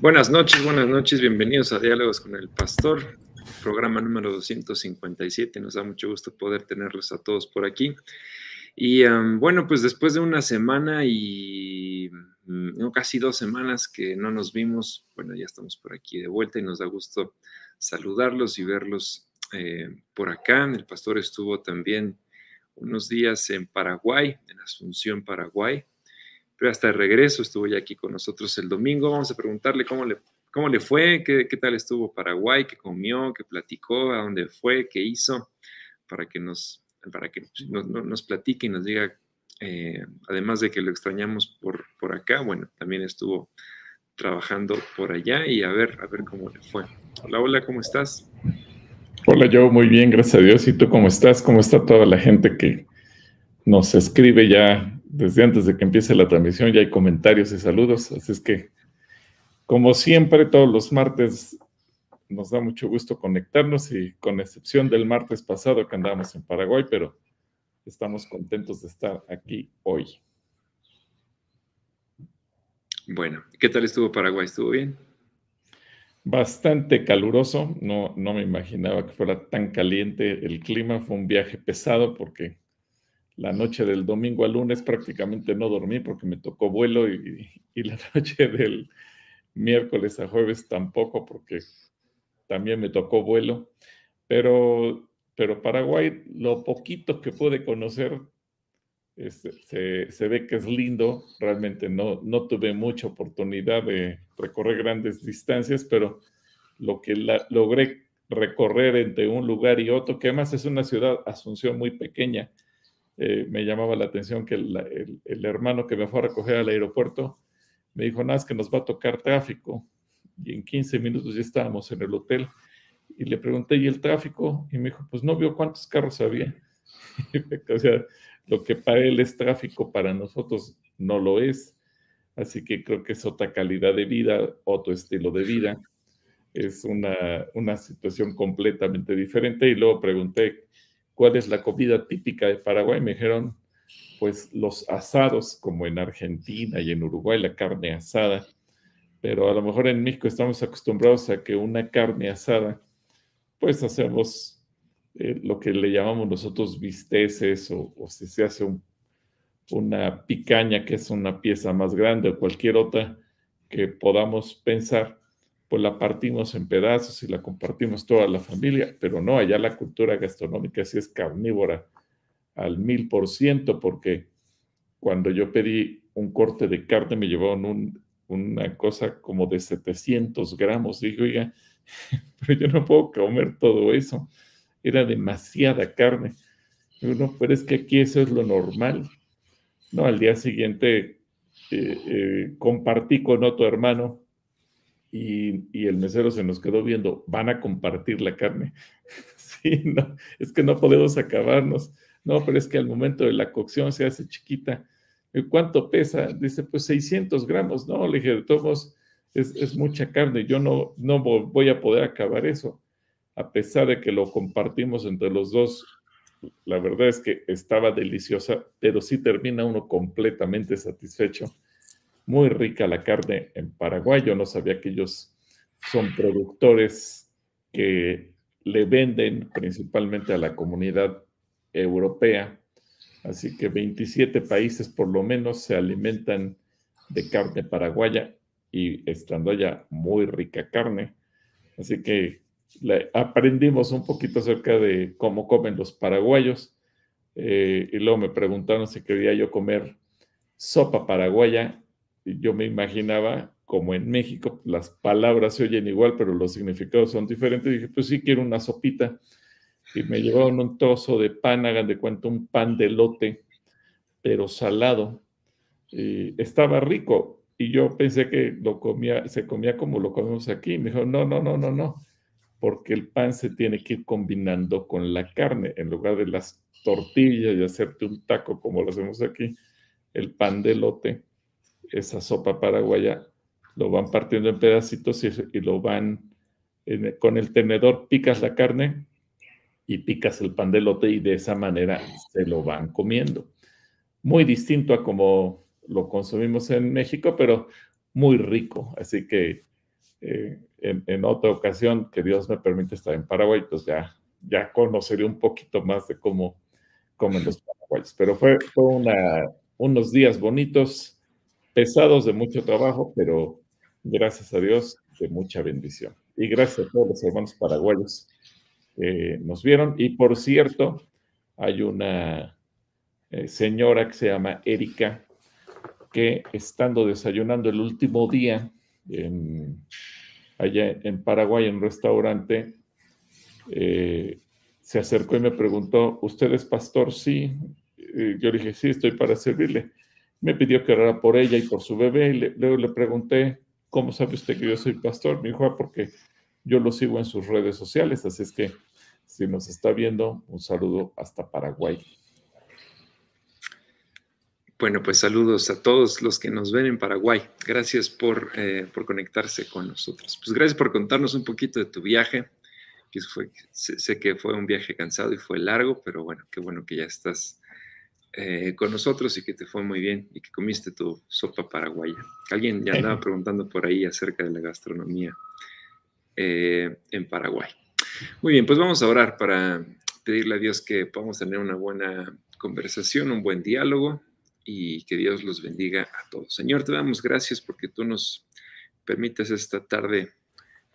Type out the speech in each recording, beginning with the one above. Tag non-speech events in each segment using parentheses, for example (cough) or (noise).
Buenas noches, buenas noches, bienvenidos a Diálogos con el Pastor, programa número 257. Nos da mucho gusto poder tenerlos a todos por aquí. Y bueno, pues después de una semana y mm, casi dos semanas que no nos vimos, bueno, ya estamos por aquí de vuelta y nos da gusto saludarlos y verlos eh, por acá. El pastor estuvo también unos días en Paraguay, en Asunción, Paraguay pero hasta el regreso estuvo ya aquí con nosotros el domingo. Vamos a preguntarle cómo le, cómo le fue, qué, qué tal estuvo Paraguay, qué comió, qué platicó, a dónde fue, qué hizo, para que nos, para que nos, platique y nos diga, eh, además de que lo extrañamos por, por acá, bueno, también estuvo trabajando por allá y a ver, a ver cómo le fue. Hola, hola, ¿cómo estás? Hola, yo muy bien, gracias a Dios. ¿Y tú cómo estás? ¿Cómo está toda la gente que nos escribe ya desde antes de que empiece la transmisión ya hay comentarios y saludos, así es que, como siempre, todos los martes nos da mucho gusto conectarnos y con excepción del martes pasado que andábamos en Paraguay, pero estamos contentos de estar aquí hoy. Bueno, ¿qué tal estuvo Paraguay? ¿Estuvo bien? Bastante caluroso, no, no me imaginaba que fuera tan caliente el clima, fue un viaje pesado porque la noche del domingo al lunes prácticamente no dormí porque me tocó vuelo y, la (laughs) noche del miércoles a jueves tampoco porque también me tocó vuelo. Pero, pero Paraguay, lo poquito que pude conocer, este, se, ve que es lindo. Realmente no, no tuve mucha oportunidad de recorrer grandes distancias, pero lo que logré recorrer entre un lugar y otro, que además es una ciudad, Asunción, muy pequeña, eh, me llamaba la atención que el, hermano que me fue a recoger al aeropuerto me dijo, nada, es que nos va a tocar tráfico. Y en 15 minutos ya estábamos en el hotel. Y le pregunté, ¿y el tráfico? Y me dijo, pues no vio cuántos carros había. (laughs) o sea, lo que para él es tráfico, para nosotros no lo es. Así que creo que es otra calidad de vida, otro estilo de vida. Es una, una situación completamente diferente. Y luego pregunté, cuál es la comida típica de Paraguay. Me dijeron, pues los asados, como en Argentina y en Uruguay, la carne asada. Pero a lo mejor en México estamos acostumbrados a que una carne asada, pues hacemos eh, lo que le llamamos nosotros bisteces o, si se hace una picaña, que es una pieza más grande o cualquier otra que podamos pensar pues la partimos en pedazos y la compartimos toda la familia, pero no, allá la cultura gastronómica sí es carnívora al mil por ciento, porque cuando yo pedí un corte de carne me llevaron una cosa como de 700 gramos. Dije, oiga, (laughs) pero yo no puedo comer todo eso. Era demasiada carne. Digo, pero es que aquí eso es lo normal. No, al día siguiente eh, eh, compartí con otro hermano y, el mesero se nos quedó viendo, van a compartir la carne. (laughs) sí, no, es que no podemos acabarnos. No, pero es que al momento de la cocción se hace chiquita. ¿Cuánto pesa? Dice, pues 600 gramos. No, le dije, de todos es, es, mucha carne. Yo no, no voy a poder acabar eso. A pesar de que lo compartimos entre los dos, la verdad es que estaba deliciosa, pero sí termina uno completamente satisfecho muy rica la carne en Paraguay. Yo no sabía que ellos son productores que le venden principalmente a la comunidad europea. Así que 27 países por lo menos se alimentan de carne paraguaya y estando allá muy rica carne. Así que aprendimos un poquito acerca de cómo comen los paraguayos. Eh, y luego me preguntaron si quería yo comer sopa paraguaya yo me imaginaba, como en México, las palabras se oyen igual, pero los significados son diferentes. dije, pues sí, quiero una sopita. Y me llevaron un trozo de pan, hagan de cuenta, un pan de lote, pero salado. Y estaba rico. Y yo pensé que lo comía, se comía como lo comemos aquí. me dijo, no, no, no, no, no. Porque el pan se tiene que ir combinando con la carne. En lugar de las tortillas y hacerte un taco como lo hacemos aquí, el pan de lote esa sopa paraguaya, lo van partiendo en pedacitos y, lo van, con el tenedor picas la carne y picas el pan de lote y de esa manera se lo van comiendo. Muy distinto a como lo consumimos en México, pero muy rico. Así que eh, en, otra ocasión que Dios me permite estar en Paraguay, pues ya, ya conoceré un poquito más de cómo comen los (laughs) paraguayos. Pero fue, fue una, unos días bonitos, pesados de mucho trabajo, pero gracias a Dios de mucha bendición. Y gracias a todos los hermanos paraguayos que nos vieron. Y por cierto, hay una eh, señora que se llama Erika, que estando desayunando el último día allá en Paraguay, en un restaurante, eh, se acercó y me preguntó, ¿usted es pastor? Sí. yo le dije, sí, estoy para servirle. Me pidió que orara por ella y por su bebé. Y luego le pregunté, ¿cómo sabe usted que yo soy pastor? Me dijo, ah, porque yo lo sigo en sus redes sociales. Así es que si nos está viendo, un saludo hasta Paraguay. Bueno, pues saludos a todos los que nos ven en Paraguay. Gracias por, eh, por conectarse con nosotros. Pues gracias por contarnos un poquito de tu viaje. Sé, que fue un viaje cansado y fue largo, pero bueno, qué bueno que ya estás eh, con nosotros y que te fue muy bien y que comiste tu sopa paraguaya. Alguien ya andaba preguntando por ahí acerca de la gastronomía eh, en Paraguay. Muy bien, pues vamos a orar para pedirle a Dios que podamos tener una buena conversación, un buen diálogo y que Dios los bendiga a todos. Señor, te damos gracias porque tú nos permites esta tarde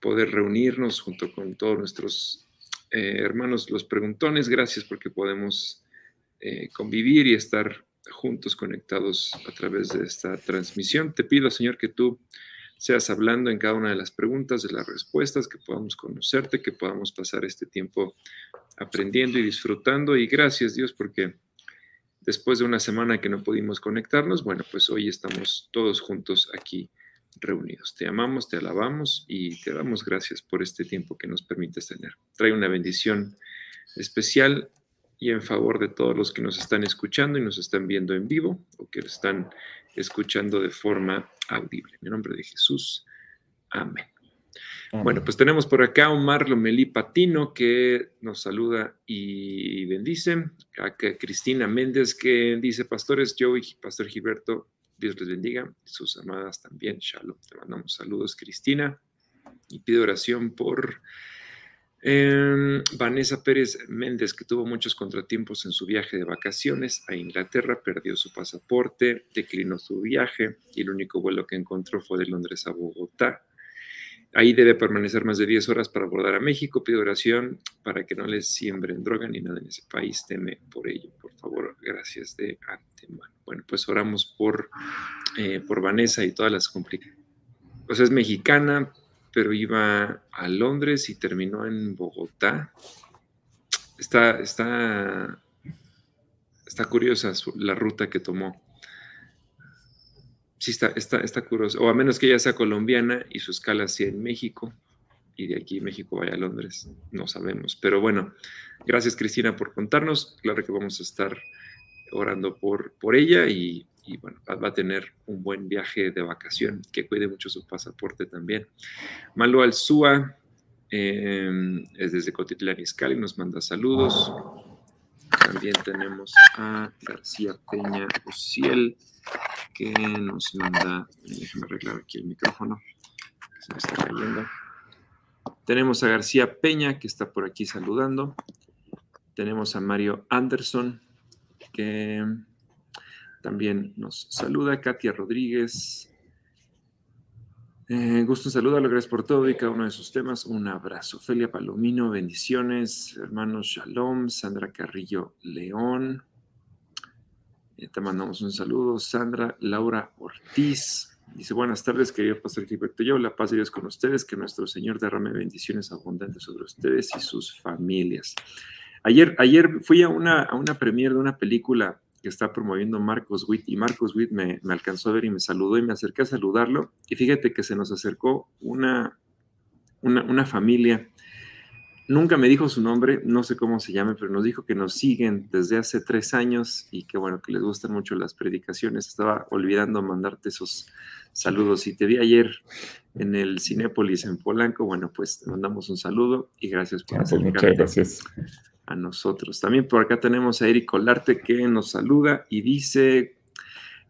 poder reunirnos junto con todos nuestros eh, hermanos los preguntones. Gracias porque podemos eh, convivir y estar juntos conectados a través de esta transmisión. Te pido, Señor, que tú seas hablando en cada una de las preguntas, de las respuestas, que podamos conocerte, que podamos pasar este tiempo aprendiendo y disfrutando. Y gracias, Dios, porque después de una semana que no pudimos conectarnos, bueno, pues hoy estamos todos juntos aquí reunidos. Te amamos, te alabamos y te damos gracias por este tiempo que nos permites tener. Trae una bendición especial y en favor de todos los que nos están escuchando y nos están viendo en vivo o que están escuchando de forma audible. En nombre de Jesús. Amén. Bueno, pues tenemos por acá a Omar Lomelí Patino que nos saluda y bendice. Acá Cristina Méndez que dice, pastores Joe y Pastor Gilberto, Dios les bendiga. Sus amadas también, Shalom. Te mandamos saludos, Cristina. Y pido oración por em, Vanessa Pérez Méndez, que tuvo muchos contratiempos en su viaje de vacaciones a Inglaterra, perdió su pasaporte, declinó su viaje y el único vuelo que encontró fue de Londres a Bogotá. Ahí debe permanecer más de 10 horas para abordar a México. Pido oración para que no les siembren droga ni nada en ese país. Teme por ello, por favor. Gracias de antemano. Bueno, pues oramos por, eh, por Vanessa y todas las complicaciones. Pues es mexicana, pero iba a Londres y terminó en Bogotá. Está, está, está curiosa la ruta que tomó sí está, está, está curioso. O a menos que ella sea colombiana y su escala sea en México y de aquí México vaya a Londres, no sabemos. Pero bueno, gracias Cristina por contarnos. Claro que vamos a estar orando por, por ella y, bueno, va, a tener un buen viaje de vacación, que cuide mucho su pasaporte también. Malo Alzúa em, es desde Cotitlán Izcalli, nos manda saludos. También tenemos a García Peña Ociel que nos manda, déjame arreglar aquí el micrófono, se me está cayendo. Tenemos a García Peña, que está por aquí saludando. Tenemos a Mario Anderson, también nos saluda. Katia Rodríguez. Eh, gusto en lo gracias por todo y cada uno de sus temas. Un abrazo. Felia Palomino, bendiciones. Hermanos Shalom, Sandra Carrillo León. Eh, te mandamos un saludo. Sandra Laura Ortiz dice: Buenas tardes, querido Pastor Gilberto. Yo, la paz de Dios con ustedes, que nuestro Señor derrame bendiciones abundantes sobre ustedes y sus familias. Ayer, ayer fui a una, a una premiere de una película que está promoviendo Marcos Witt y Marcos Witt me, me, alcanzó a ver y me saludó y me acerqué a saludarlo y fíjate que se nos acercó una, una, una familia Nunca me dijo su nombre, no sé cómo se llame, pero nos dijo que nos siguen desde hace tres años y que bueno, que les gustan mucho las predicaciones. Estaba olvidando mandarte esos saludos. Y te vi ayer en el Cinépolis en Polanco, bueno, pues te mandamos un saludo y gracias por ah, pues muchas gracias. A nosotros. También por acá tenemos a Eric Olarte que nos saluda y dice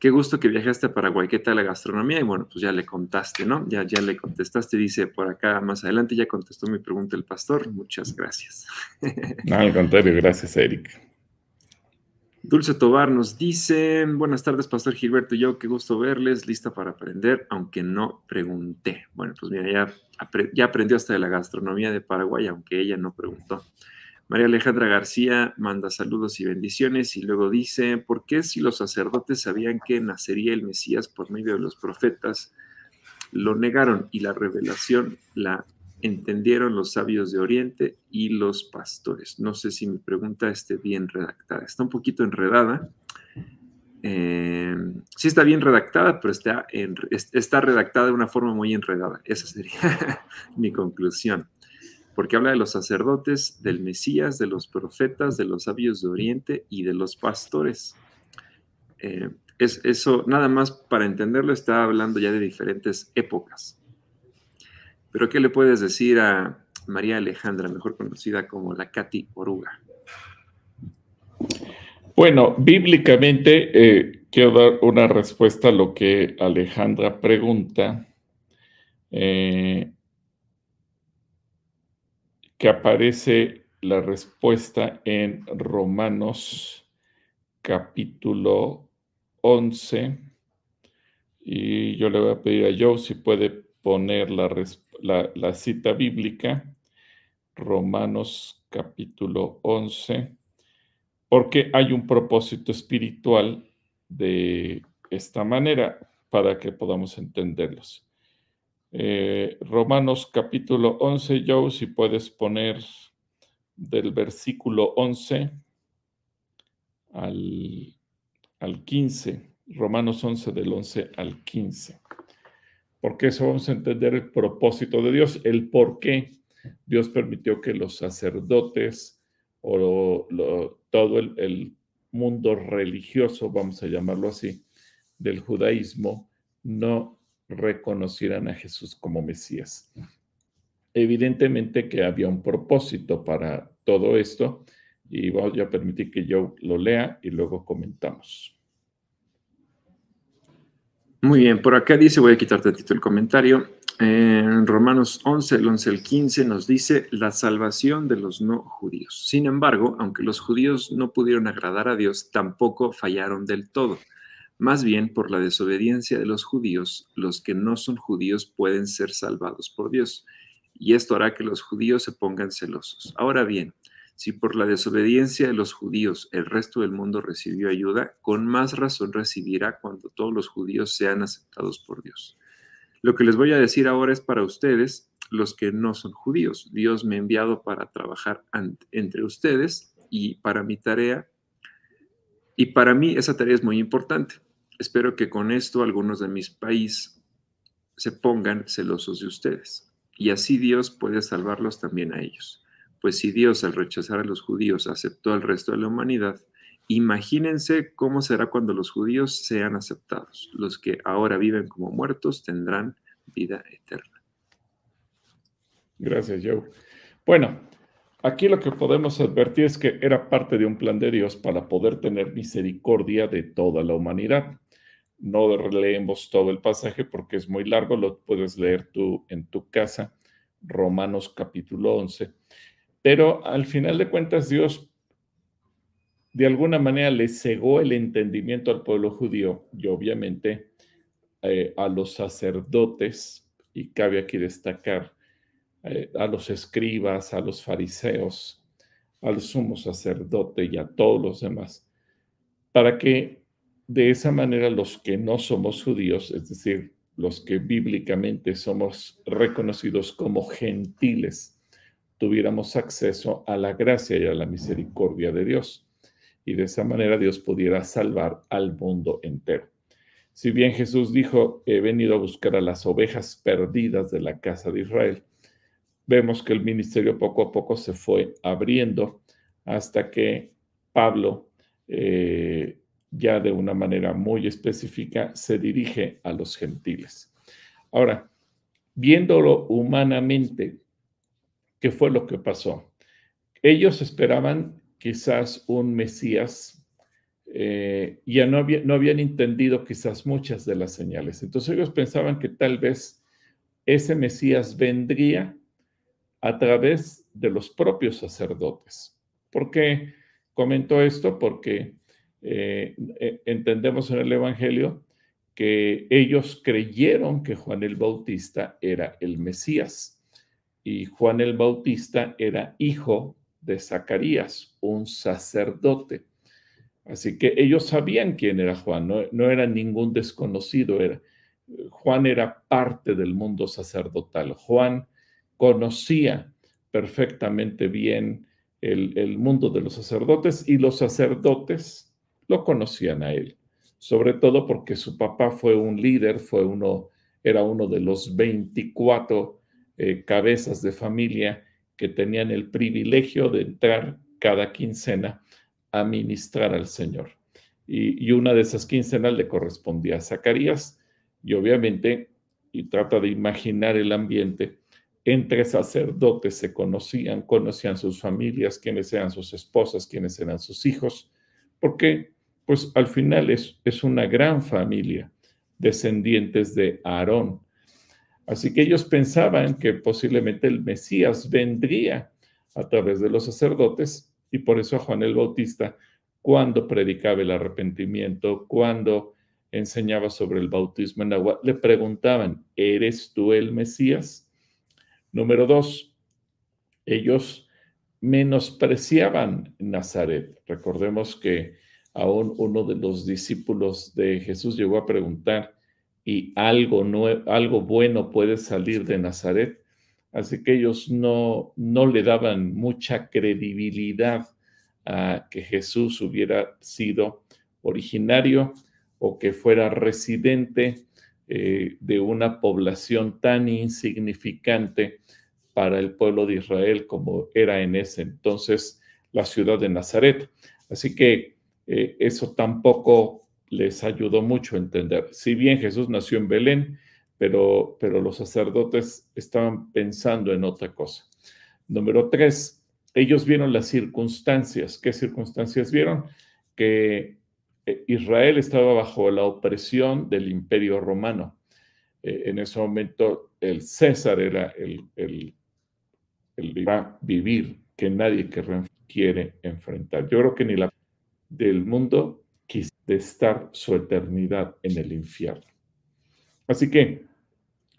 qué gusto que viajaste a Paraguay, ¿qué tal la gastronomía? Y bueno, pues ya le contaste, ¿no? Ya, ya le contestaste, dice por acá más adelante, ya contestó mi pregunta el pastor, muchas gracias. (laughs) No, al contrario, gracias, Eric. Dulce Tobar nos dice, buenas tardes, Pastor Gilberto y yo, qué gusto verles, lista para aprender, aunque no pregunté. Bueno, pues mira, ya, ya aprendió hasta de la gastronomía de Paraguay, aunque ella no preguntó. María Alejandra García manda saludos y bendiciones y luego dice, ¿por qué si los sacerdotes sabían que nacería el Mesías por medio de los profetas, lo negaron y la revelación la entendieron los sabios de Oriente y los pastores. No sé si mi pregunta esté bien redactada. Está un poquito enredada. Eh, sí está bien redactada, pero está, está redactada de una forma muy enredada. Esa sería (laughs) mi conclusión. Porque habla de los sacerdotes, del Mesías, de los profetas, de los sabios de Oriente y de los pastores. Eh, es, eso, nada más para entenderlo, está hablando ya de diferentes épocas. Pero ¿qué le puedes decir a María Alejandra, mejor conocida como la Katy Oruga? Bueno, bíblicamente eh, quiero dar una respuesta a lo que Alejandra pregunta, eh, que aparece la respuesta en Romanos capítulo 11. Y yo le voy a pedir a Joe si puede poner la, la, cita bíblica, Romanos capítulo 11, porque hay un propósito espiritual de esta manera para que podamos entenderlos. Eh, Romanos capítulo 11, Joe, si puedes poner del versículo 11 al, al 15, Romanos 11 del 11 al 15 porque eso vamos a entender el propósito de Dios, el por qué Dios permitió que los sacerdotes o todo el, mundo religioso, vamos a llamarlo así, del judaísmo, no reconocieran a Jesús como Mesías. Evidentemente que había un propósito para todo esto y voy a permitir que yo lo lea y luego comentamos. Muy bien, por acá dice, voy a quitar tantito el comentario. En Romanos 11, el 11 al 15 nos dice la salvación de los no judíos. Sin embargo, aunque los judíos no pudieron agradar a Dios, tampoco fallaron del todo. Más bien, por la desobediencia de los judíos, los que no son judíos pueden ser salvados por Dios. Y esto hará que los judíos se pongan celosos. Ahora bien, si por la desobediencia de los judíos el resto del mundo recibió ayuda, con más razón recibirá cuando todos los judíos sean aceptados por Dios. Lo que les voy a decir ahora es para ustedes, los que no son judíos. Dios me ha enviado para trabajar entre ustedes y para mi tarea. Y para mí esa tarea es muy importante. Espero que con esto algunos de mis países se pongan celosos de ustedes. Y así Dios puede salvarlos también a ellos. Pues si Dios al rechazar a los judíos aceptó al resto de la humanidad, imagínense cómo será cuando los judíos sean aceptados. Los que ahora viven como muertos tendrán vida eterna. Gracias, Joe. Bueno, aquí lo que podemos advertir es que era parte de un plan de Dios para poder tener misericordia de toda la humanidad. No leemos todo el pasaje porque es muy largo, lo puedes leer tú en tu casa, Romanos capítulo 11 pero al final de cuentas, Dios de alguna manera le cegó el entendimiento al pueblo judío y obviamente eh, a los sacerdotes, y cabe aquí destacar eh, a los escribas, a los fariseos, al sumo sacerdote y a todos los demás, para que de esa manera los que no somos judíos, es decir, los que bíblicamente somos reconocidos como gentiles, tuviéramos acceso a la gracia y a la misericordia de Dios. Y de esa manera Dios pudiera salvar al mundo entero. Si bien Jesús dijo, he venido a buscar a las ovejas perdidas de la casa de Israel, vemos que el ministerio poco a poco se fue abriendo hasta que Pablo, eh, ya de una manera muy específica, se dirige a los gentiles. Ahora, viéndolo humanamente, ¿Qué fue lo que pasó? Ellos esperaban quizás un Mesías eh, ya no, no habían entendido quizás muchas de las señales. Entonces ellos pensaban que tal vez ese Mesías vendría a través de los propios sacerdotes. ¿Por qué comento esto? Porque eh, e, entendemos en el Evangelio que ellos creyeron que Juan el Bautista era el Mesías y Juan el Bautista era hijo de Zacarías, un sacerdote. Así que ellos sabían quién era Juan, no, era ningún desconocido, era, Juan era parte del mundo sacerdotal. Juan conocía perfectamente bien el, el mundo de los sacerdotes y los sacerdotes lo conocían a él sobre todo porque su papá fue un líder, fue uno, era uno de los 24 eh, cabezas de familia que tenían el privilegio de entrar cada quincena a ministrar al Señor. Y, una de esas quincenas le correspondía a Zacarías, y obviamente, y trata de imaginar el ambiente, entre sacerdotes se conocían, conocían sus familias, quiénes eran sus esposas, quiénes eran sus hijos, porque pues al final es, es una gran familia, descendientes de Aarón. Así que ellos pensaban que posiblemente el Mesías vendría a través de los sacerdotes y por eso a Juan el Bautista, cuando predicaba el arrepentimiento, cuando enseñaba sobre el bautismo en agua, le preguntaban, ¿eres tú el Mesías? Número dos, ellos menospreciaban Nazaret. Recordemos que aún uno de los discípulos de Jesús llegó a preguntar, ¿y algo, algo bueno puede salir de Nazaret? Así que ellos no, no le daban mucha credibilidad a que Jesús hubiera sido originario o que fuera residente eh, de una población tan insignificante para el pueblo de Israel como era en ese entonces la ciudad de Nazaret. Así que eh, eso tampoco les ayudó mucho a entender. Si bien Jesús nació en Belén, pero, pero los sacerdotes estaban pensando en otra cosa. Número tres, ellos vieron las circunstancias. ¿Qué circunstancias vieron? Que Israel estaba bajo la opresión del imperio romano. Eh, en ese momento el César era el, el, el vivir que nadie quiere enfrentar. Yo creo que ni la del mundo de estar su eternidad en el infierno. Así que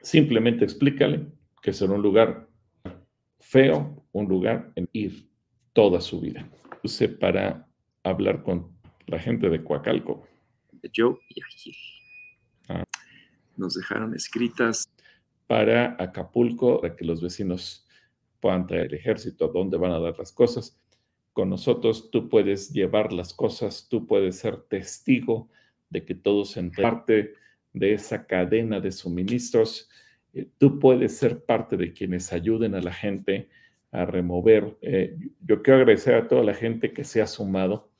simplemente explícale que será un lugar feo, un lugar en ir toda su vida. Use para hablar con la gente de Coacalco. Yo y Agil. Ah. Nos dejaron escritas. Para Acapulco, para que los vecinos puedan traer el ejército, dónde van a dar las cosas con nosotros, tú puedes llevar las cosas, tú puedes ser testigo de que todos en parte de esa cadena de suministros, eh, tú puedes ser parte de quienes ayuden a la gente a remover. Eh, yo quiero agradecer a toda la gente que se ha sumado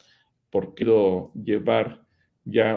por quiero llevar ya